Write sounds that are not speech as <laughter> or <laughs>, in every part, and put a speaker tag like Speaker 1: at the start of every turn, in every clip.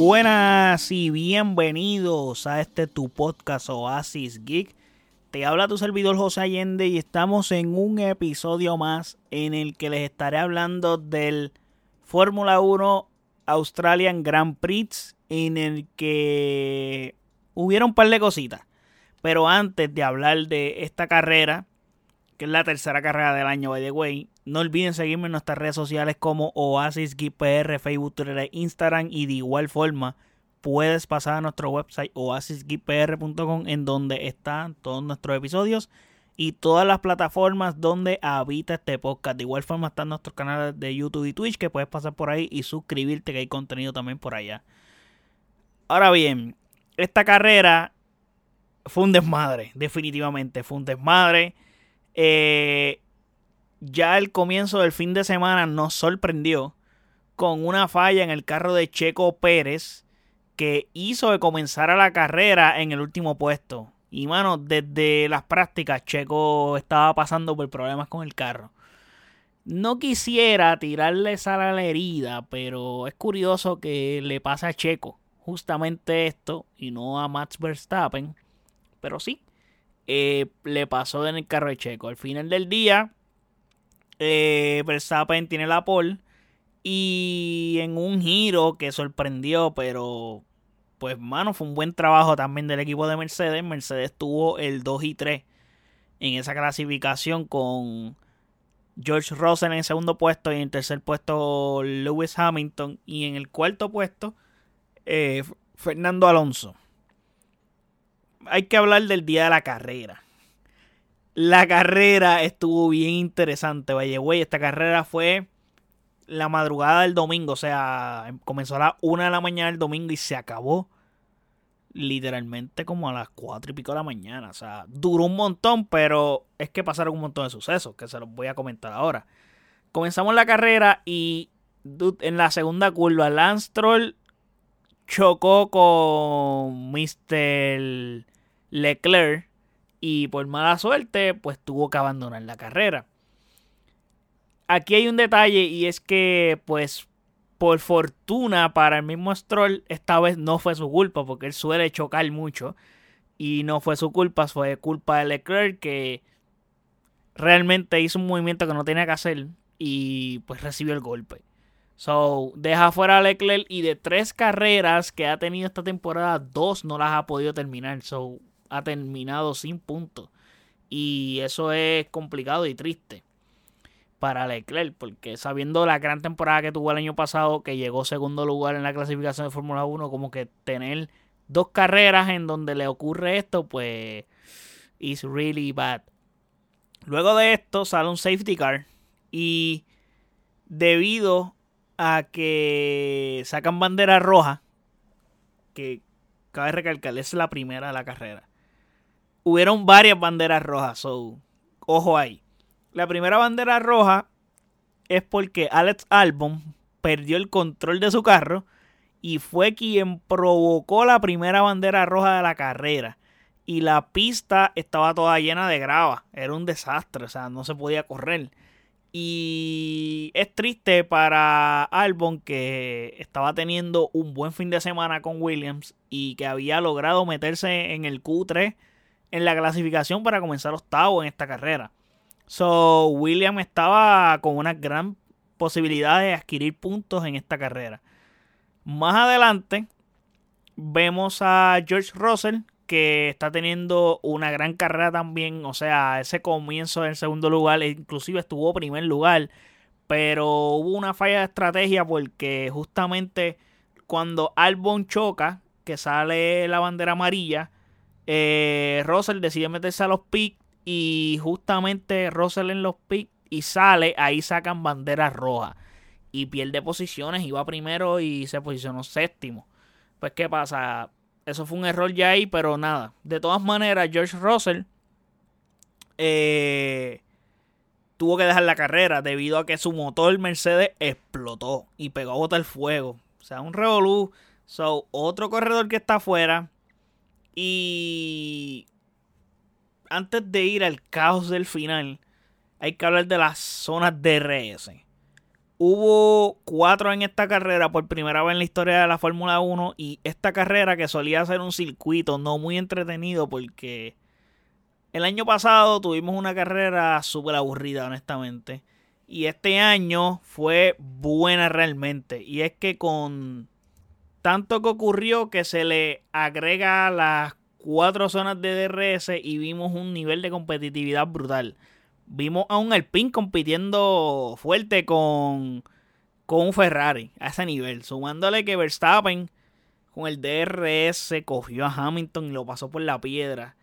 Speaker 1: Buenas y bienvenidos a este tu podcast Oasis Geek. Te habla tu servidor José Allende y estamos en un episodio más en el que les estaré hablando del Fórmula 1 Australian Grand Prix en el que hubieron un par de cositas. Pero antes de hablar de esta carrera, que es la tercera carrera del año, by the way, no olviden seguirme en nuestras redes sociales como Oasis PR, Facebook, Twitter, Instagram y de igual forma puedes pasar a nuestro website oasisgpr.com en donde están todos nuestros episodios y todas las plataformas donde habita este podcast. De igual forma están nuestros canales de YouTube y Twitch que puedes pasar por ahí y suscribirte que hay contenido también por allá. Ahora bien, esta carrera fue un desmadre, definitivamente fue un desmadre. Eh, ya el comienzo del fin de semana nos sorprendió con una falla en el carro de Checo Pérez que hizo que comenzara la carrera en el último puesto. Y mano, desde las prácticas Checo estaba pasando por problemas con el carro. No quisiera tirarle sal a la herida, pero es curioso que le pasa a Checo justamente esto y no a Max Verstappen. Pero sí, eh, le pasó en el carro de Checo. Al final del día, eh, Verstappen tiene la pole. Y en un giro que sorprendió, pero pues mano, fue un buen trabajo también del equipo de Mercedes. Mercedes tuvo el 2 y 3 en esa clasificación con George Russell en el segundo puesto y en el tercer puesto Lewis Hamilton y en el cuarto puesto eh, Fernando Alonso. Hay que hablar del día de la carrera. La carrera estuvo bien interesante, vaya, güey. Esta carrera fue la madrugada del domingo, o sea, comenzó a las 1 de la mañana del domingo y se acabó literalmente como a las 4 y pico de la mañana. O sea, duró un montón, pero es que pasaron un montón de sucesos que se los voy a comentar ahora. Comenzamos la carrera y en la segunda curva, Lance chocó con Mr. Leclerc y por mala suerte, pues tuvo que abandonar la carrera aquí hay un detalle y es que, pues, por fortuna para el mismo Stroll, esta vez no fue su culpa porque él suele chocar mucho. Y no fue su culpa, fue culpa de Leclerc que realmente hizo un movimiento que no tenía que hacer y pues recibió el golpe. So, deja fuera a Leclerc y de tres carreras que ha tenido esta temporada, dos no las ha podido terminar. So, ha terminado sin puntos. Y eso es complicado y triste para Leclerc, porque sabiendo la gran temporada que tuvo el año pasado, que llegó segundo lugar en la clasificación de Fórmula 1, como que tener dos carreras en donde le ocurre esto, pues is really bad. Luego de esto sale un safety car y debido a que sacan bandera roja, que cabe recalcar, es la primera de la carrera. Hubieron varias banderas rojas, so ojo ahí. La primera bandera roja es porque Alex Albon perdió el control de su carro y fue quien provocó la primera bandera roja de la carrera. Y la pista estaba toda llena de grava. Era un desastre, o sea, no se podía correr. Y es triste para Albon que estaba teniendo un buen fin de semana con Williams y que había logrado meterse en el Q3 en la clasificación para comenzar octavo en esta carrera. So, William estaba con una gran posibilidad de adquirir puntos en esta carrera. Más adelante vemos a George Russell que está teniendo una gran carrera también, o sea, ese comienzo en segundo lugar, e inclusive estuvo primer lugar, pero hubo una falla de estrategia porque justamente cuando Albon choca, que sale la bandera amarilla, eh, Russell decide meterse a los pits y justamente Russell en los picks y sale, ahí sacan banderas rojas y pierde posiciones, iba primero y se posicionó séptimo. Pues qué pasa, eso fue un error ya ahí, pero nada. De todas maneras, George Russell eh, tuvo que dejar la carrera debido a que su motor Mercedes explotó y pegó a botar fuego. O sea, un revolú. So, otro corredor que está afuera. Y antes de ir al caos del final, hay que hablar de las zonas DRS. Hubo cuatro en esta carrera por primera vez en la historia de la Fórmula 1 y esta carrera que solía ser un circuito no muy entretenido porque el año pasado tuvimos una carrera súper aburrida honestamente y este año fue buena realmente y es que con tanto que ocurrió que se le agrega las cuatro zonas de DRS y vimos un nivel de competitividad brutal vimos a un Alpine compitiendo fuerte con, con un Ferrari a ese nivel. Sumándole que Verstappen con el DRS cogió a Hamilton y lo pasó por la piedra.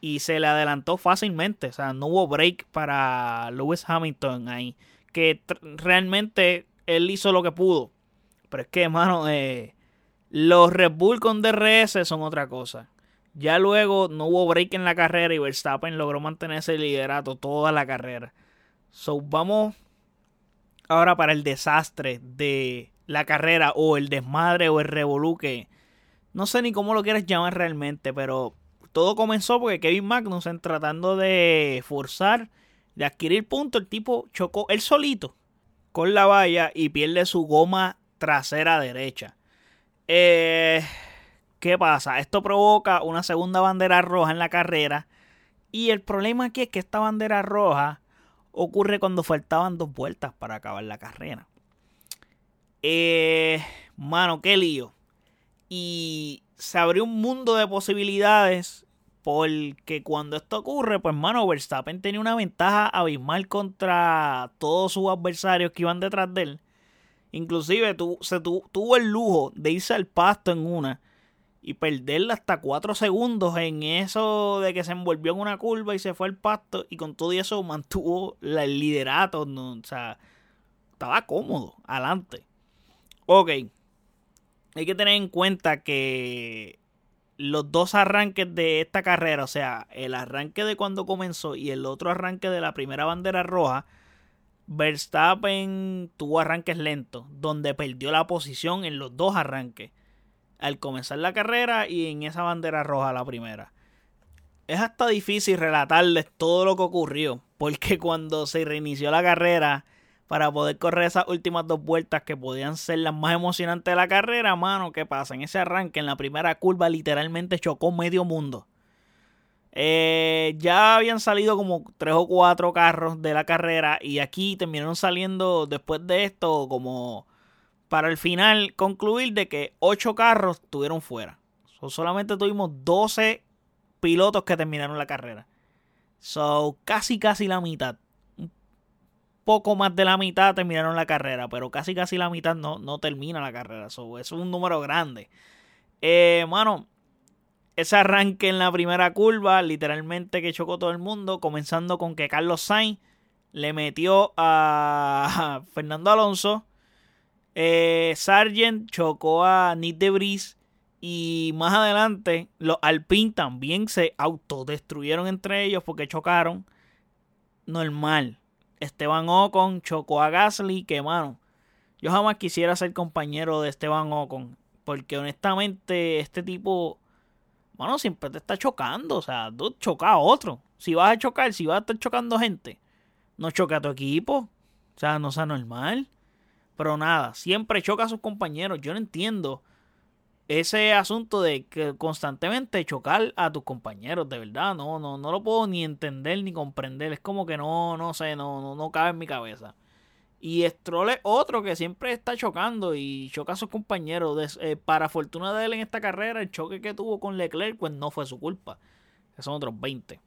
Speaker 1: Y se le adelantó fácilmente. O sea, no hubo break para Lewis Hamilton ahí. Que realmente él hizo lo que pudo. Pero es que, hermano, eh, los Red Bull con DRS son otra cosa. Ya luego no hubo break en la carrera y Verstappen logró mantener ese liderato toda la carrera. So, vamos ahora para el desastre de la carrera o el desmadre o el revolú que no sé ni cómo lo quieres llamar realmente, pero todo comenzó porque Kevin Magnussen tratando de forzar, de adquirir puntos, el tipo chocó él solito con la valla y pierde su goma trasera derecha. Eh, ¿Qué pasa? Esto provoca una segunda bandera roja en la carrera. Y el problema aquí es que esta bandera roja ocurre cuando faltaban dos vueltas para acabar la carrera. Eh, mano, qué lío. Y se abrió un mundo de posibilidades porque cuando esto ocurre, pues mano, Verstappen tenía una ventaja abismal contra todos sus adversarios que iban detrás de él. Inclusive se tuvo el lujo de irse al pasto en una y perderla hasta 4 segundos en eso de que se envolvió en una curva y se fue al pasto y con todo eso mantuvo el liderato, ¿no? o sea, estaba cómodo, adelante. Ok, hay que tener en cuenta que los dos arranques de esta carrera, o sea, el arranque de cuando comenzó y el otro arranque de la primera bandera roja, Verstappen tuvo arranques lentos, donde perdió la posición en los dos arranques al comenzar la carrera y en esa bandera roja la primera. Es hasta difícil relatarles todo lo que ocurrió, porque cuando se reinició la carrera, para poder correr esas últimas dos vueltas que podían ser las más emocionantes de la carrera, mano, ¿qué pasa? En ese arranque, en la primera curva, literalmente chocó medio mundo. Eh, ya habían salido como tres o cuatro carros de la carrera y aquí terminaron saliendo después de esto como para el final concluir de que 8 carros estuvieron fuera. solamente tuvimos 12 pilotos que terminaron la carrera. So, casi casi la mitad. Un poco más de la mitad terminaron la carrera, pero casi casi la mitad no, no termina la carrera. So, es un número grande. Eh, mano, ese arranque en la primera curva, literalmente que chocó todo el mundo, comenzando con que Carlos Sainz le metió a Fernando Alonso eh, Sargent chocó a Nick Debris. Y más adelante, los Alpine también se autodestruyeron entre ellos porque chocaron. Normal. Esteban Ocon chocó a Gasly. Que mano, yo jamás quisiera ser compañero de Esteban Ocon. Porque honestamente, este tipo, mano, siempre te está chocando. O sea, tú choca a otro. Si vas a chocar, si vas a estar chocando gente, no choca a tu equipo. O sea, no sea normal. Pero nada, siempre choca a sus compañeros. Yo no entiendo ese asunto de que constantemente chocar a tus compañeros, de verdad, no, no, no lo puedo ni entender ni comprender. Es como que no, no sé, no, no, no cabe en mi cabeza. Y Stroll es otro que siempre está chocando y choca a sus compañeros. Eh, para fortuna de él en esta carrera, el choque que tuvo con Leclerc, pues no fue su culpa. Son otros 20.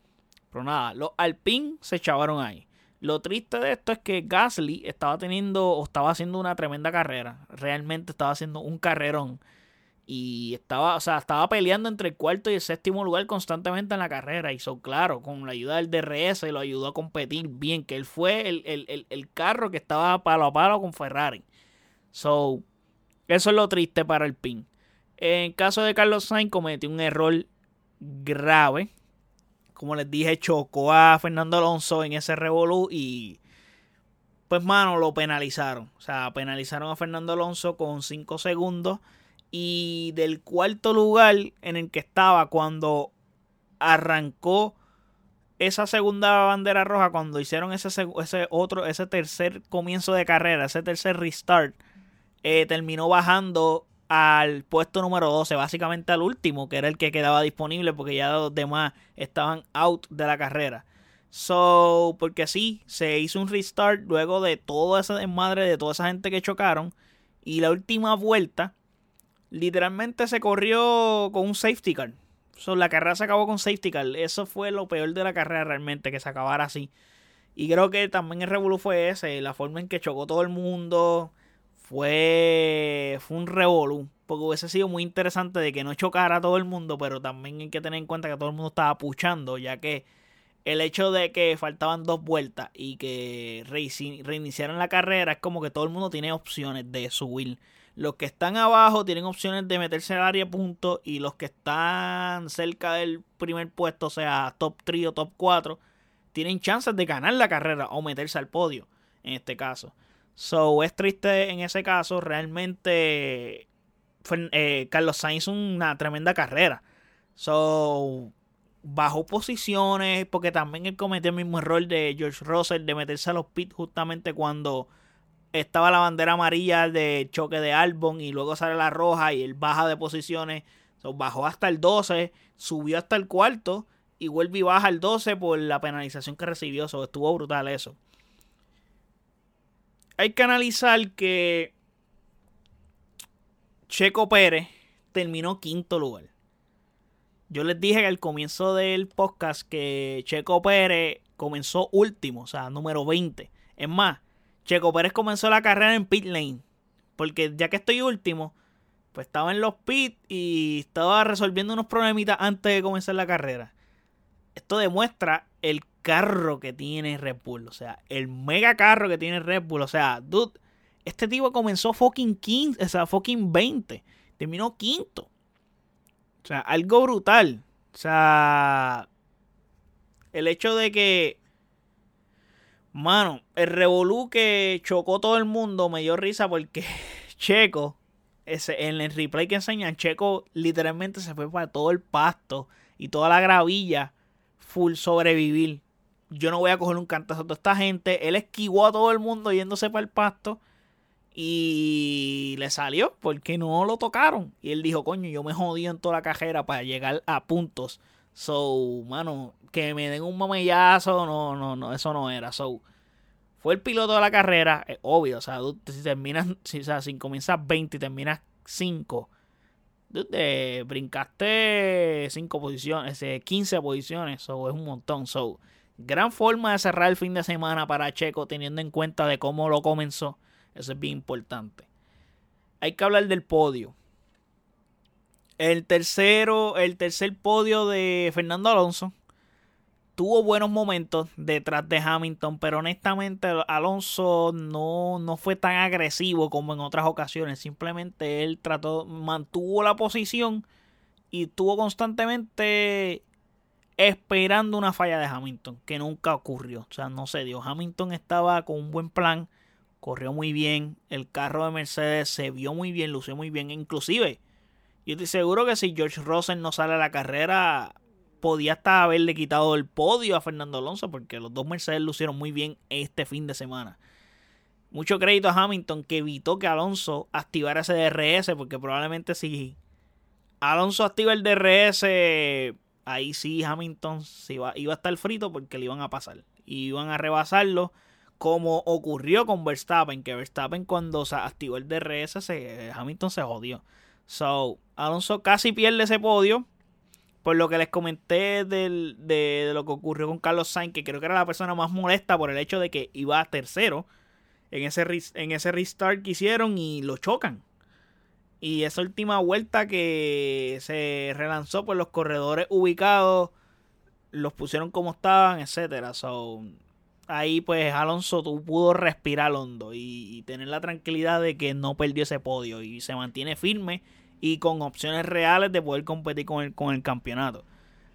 Speaker 1: Pero nada, los Alpine se echaron ahí. Lo triste de esto es que Gasly estaba teniendo o estaba haciendo una tremenda carrera. Realmente estaba haciendo un carrerón. Y estaba, o sea, estaba peleando entre el cuarto y el séptimo lugar constantemente en la carrera. Y son claro, con la ayuda del DRS lo ayudó a competir bien. Que él fue el, carro que estaba palo a palo con Ferrari. So, eso es lo triste para el PIN. En caso de Carlos Sainz cometió un error grave como les dije, chocó a Fernando Alonso en ese revolú y pues mano, lo penalizaron. O sea, penalizaron a Fernando Alonso con 5 segundos y del cuarto lugar en el que estaba cuando arrancó esa segunda bandera roja, cuando hicieron ese, ese otro, ese tercer comienzo de carrera, ese tercer restart, eh, terminó bajando al puesto número 12, básicamente al último, que era el que quedaba disponible porque ya los demás estaban out de la carrera. So, porque sí, se hizo un restart luego de toda esa desmadre, de toda esa gente que chocaron. Y la última vuelta, literalmente se corrió con un safety car. So, la carrera se acabó con safety car. Eso fue lo peor de la carrera realmente, que se acabara así. Y creo que también el revolú fue ese, la forma en que chocó todo el mundo fue, fue un revolú. Porque hubiese sido muy interesante de que no chocara todo el mundo, pero también hay que tener en cuenta que todo el mundo estaba puchando, ya que el hecho de que faltaban dos vueltas y que reiniciaran la carrera es como que todo el mundo tiene opciones de subir. Los que están abajo tienen opciones de meterse al área punto y los que están cerca del primer puesto, o sea, top 3 o top 4, tienen chances de ganar la carrera o meterse al podio en este caso. So, es triste en ese caso. Realmente, eh, Carlos Sainz una tremenda carrera. So, bajó posiciones porque también él cometió el mismo error de George Russell de meterse a los pits justamente cuando estaba la bandera amarilla de choque de Albon y luego sale la roja y él baja de posiciones. Bajó hasta el 12, subió hasta el cuarto y vuelve y baja al 12 por la penalización que recibió. So, estuvo brutal eso hay que analizar que Checo Pérez terminó quinto lugar. Yo les dije al comienzo del podcast que Checo Pérez comenzó último, o sea, número 20. Es más, Checo Pérez comenzó la carrera en pit lane. Porque ya que estoy último, pues estaba en los pits y estaba resolviendo unos problemitas antes de comenzar la carrera. Esto demuestra el carro que tiene Red Bull. O sea, el mega carro que tiene Red Bull. O sea, dude, este tipo comenzó fucking 15, o sea, fucking 20. Terminó quinto. O sea, algo brutal. O sea, el hecho de que, mano, el revolú que chocó todo el mundo me dio risa porque <laughs> Checo, ese, en el replay que enseñan, Checo literalmente se fue para todo el pasto y toda la gravilla full sobrevivir yo no voy a coger un cantazo a toda esta gente. Él esquivó a todo el mundo yéndose para el pasto. Y le salió porque no lo tocaron. Y él dijo, coño, yo me jodí en toda la cajera para llegar a puntos. So, mano, que me den un mamellazo, no, no, no, eso no era. So, fue el piloto de la carrera, obvio. O sea, si terminas, si, sea, si comienzas 20 y terminas 5, te brincaste 5 posiciones, 15 posiciones. So, es un montón. So, Gran forma de cerrar el fin de semana para Checo teniendo en cuenta de cómo lo comenzó. Eso es bien importante. Hay que hablar del podio. El tercero, el tercer podio de Fernando Alonso tuvo buenos momentos detrás de Hamilton, pero honestamente Alonso no, no fue tan agresivo como en otras ocasiones. Simplemente él trató, mantuvo la posición y tuvo constantemente esperando una falla de Hamilton, que nunca ocurrió. O sea, no se dio. Hamilton estaba con un buen plan, corrió muy bien, el carro de Mercedes se vio muy bien, lució muy bien. Inclusive, yo estoy seguro que si George Russell no sale a la carrera, podía hasta haberle quitado el podio a Fernando Alonso, porque los dos Mercedes lucieron muy bien este fin de semana. Mucho crédito a Hamilton que evitó que Alonso activara ese DRS, porque probablemente si Alonso activa el DRS ahí sí Hamilton iba, iba a estar frito porque le iban a pasar. Y iban a rebasarlo como ocurrió con Verstappen, que Verstappen cuando se activó el DRS, se, Hamilton se jodió. So, Alonso casi pierde ese podio. Por lo que les comenté del, de, lo que ocurrió con Carlos Sainz, que creo que era la persona más molesta por el hecho de que iba a tercero en ese, en ese restart que hicieron y lo chocan. Y esa última vuelta que se relanzó, pues los corredores ubicados los pusieron como estaban, etcétera. So, ahí pues Alonso pudo respirar hondo y, tener la tranquilidad de que no perdió ese podio y se mantiene firme y con opciones reales de poder competir con el, con el campeonato.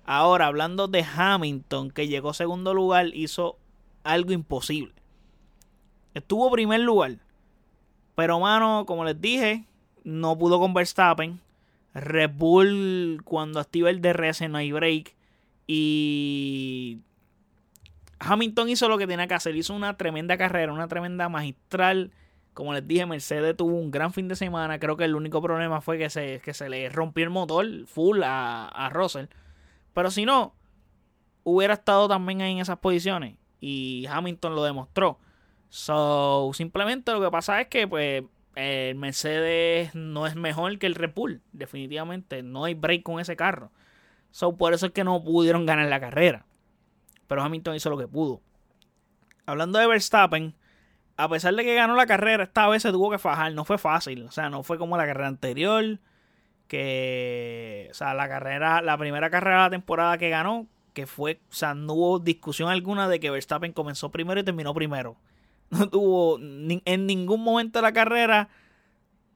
Speaker 1: Ahora, hablando de Hamilton, que llegó segundo lugar, hizo algo imposible. Estuvo primer lugar. Pero, mano, como les dije, no pudo con Verstappen. Red Bull, cuando activa el DRS, no hay break. Y Hamilton hizo lo que tenía que hacer, hizo una tremenda carrera, una tremenda magistral. Como les dije, Mercedes tuvo un gran fin de semana. Creo que el único problema fue que se, que se le rompió el motor full a, a Russell. Pero si no, hubiera estado también ahí en esas posiciones. Y Hamilton lo demostró. So, simplemente lo que pasa es que, pues, el Mercedes no es mejor que el Red. Definitivamente. No hay break con ese carro. So, por eso es que no pudieron ganar la carrera. Pero Hamilton hizo lo que pudo. Hablando de Verstappen, a pesar de que ganó la carrera, esta vez se tuvo que fajar. No fue fácil. O sea, no fue como la carrera anterior. Que. O sea, la carrera. La primera carrera de la temporada que ganó. Que fue. O sea, no hubo discusión alguna de que Verstappen comenzó primero y terminó primero. <laughs> No tuvo. En ningún momento de la carrera.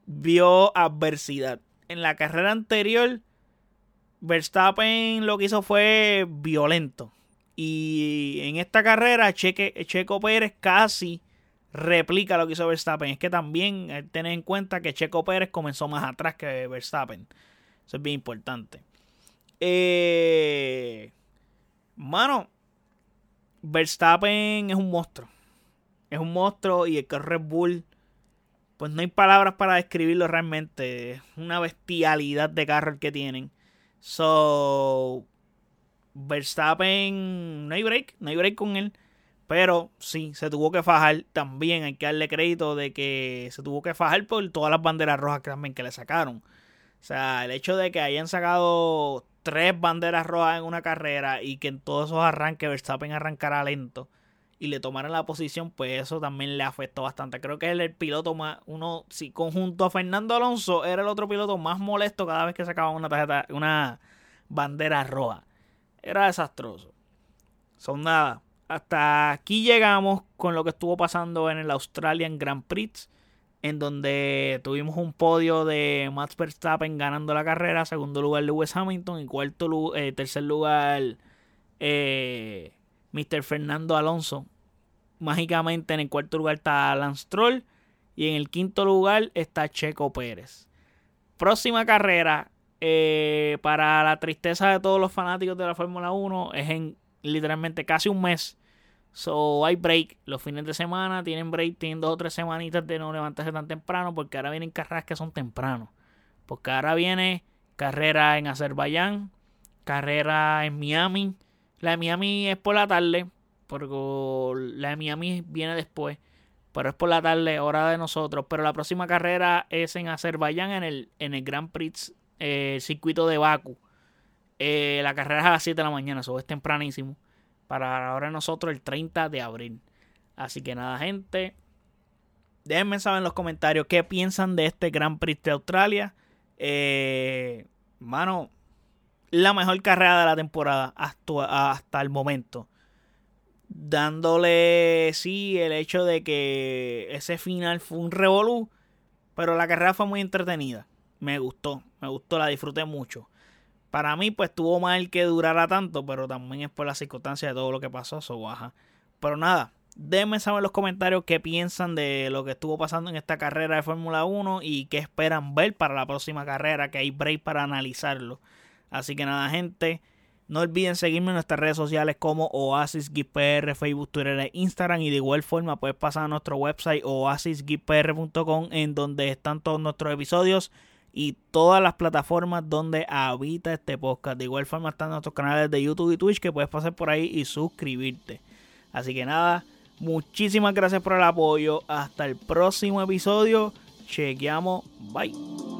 Speaker 1: Vio adversidad. En la carrera anterior Verstappen lo que hizo fue violento. Y en esta carrera, Checo Pérez casi replica lo que hizo Verstappen. Es que también hay tener en cuenta que Checo Pérez comenzó más atrás que Verstappen. Eso es bien importante. Eh, mano, Verstappen es un monstruo. Es un monstruo y el carro Red Bull, pues no hay palabras para describirlo realmente. Es una bestialidad de carro el que tienen. So, Verstappen, no hay break, no hay break con él. Pero sí, se tuvo que fajar. También hay que darle crédito de que se tuvo que fajar por todas las banderas rojas también que le sacaron. O sea, el hecho de que hayan sacado tres banderas rojas en una carrera y que en todos esos arranques Verstappen arrancara lento y le tomaran la posición, pues eso también le afectó bastante. Creo que es el piloto más, uno, si conjunto a Fernando Alonso, era el otro piloto más molesto cada vez que sacaba una tarjeta, una bandera roja. Era desastroso. Son nada. Hasta aquí llegamos con lo que estuvo pasando en el Australian Grand Prix, en donde tuvimos un podio de Max Verstappen ganando la carrera, segundo lugar Lewis Hamilton y cuarto eh, tercer lugar eh, Mr. Fernando Alonso. Mágicamente en el cuarto lugar está Lance Stroll y en el quinto lugar está Checo Pérez. Próxima carrera, eh, para la tristeza de todos los fanáticos de la Fórmula 1, es en literalmente casi un mes. So hay break. Los fines de semana tienen break, tienen dos o tres semanitas de no levantarse tan temprano porque ahora vienen carreras que son temprano. Porque ahora viene carrera en Azerbaiyán, carrera en Miami, la de Miami es por la tarde, porque la de Miami viene después, pero es por la tarde, hora de nosotros. Pero la próxima carrera es en Azerbaiyán, en el, en el Grand Prix eh, circuito de Baku. Eh, la carrera es a las 7 de la mañana, eso es tempranísimo. Para ahora nosotros el 30 de abril. Así que nada, gente. Déjenme saber en los comentarios qué piensan de este Grand Prix de Australia. Eh, mano, la mejor carrera de la temporada hasta, hasta el momento. Dándole, sí, el hecho de que ese final fue un revolú, pero la carrera fue muy entretenida. Me gustó, me gustó, la disfruté mucho. Para mí, pues tuvo mal que durara tanto, pero también es por la circunstancia de todo lo que pasó, eso baja. Pero nada, déjenme saber en los comentarios qué piensan de lo que estuvo pasando en esta carrera de Fórmula 1 y qué esperan ver para la próxima carrera, que hay break para analizarlo. Así que nada, gente. No olviden seguirme en nuestras redes sociales como Oasis Facebook, Twitter e Instagram. Y de igual forma puedes pasar a nuestro website oasisgpr.com en donde están todos nuestros episodios y todas las plataformas donde habita este podcast. De igual forma están nuestros canales de YouTube y Twitch que puedes pasar por ahí y suscribirte. Así que nada, muchísimas gracias por el apoyo. Hasta el próximo episodio. Chequeamos. Bye.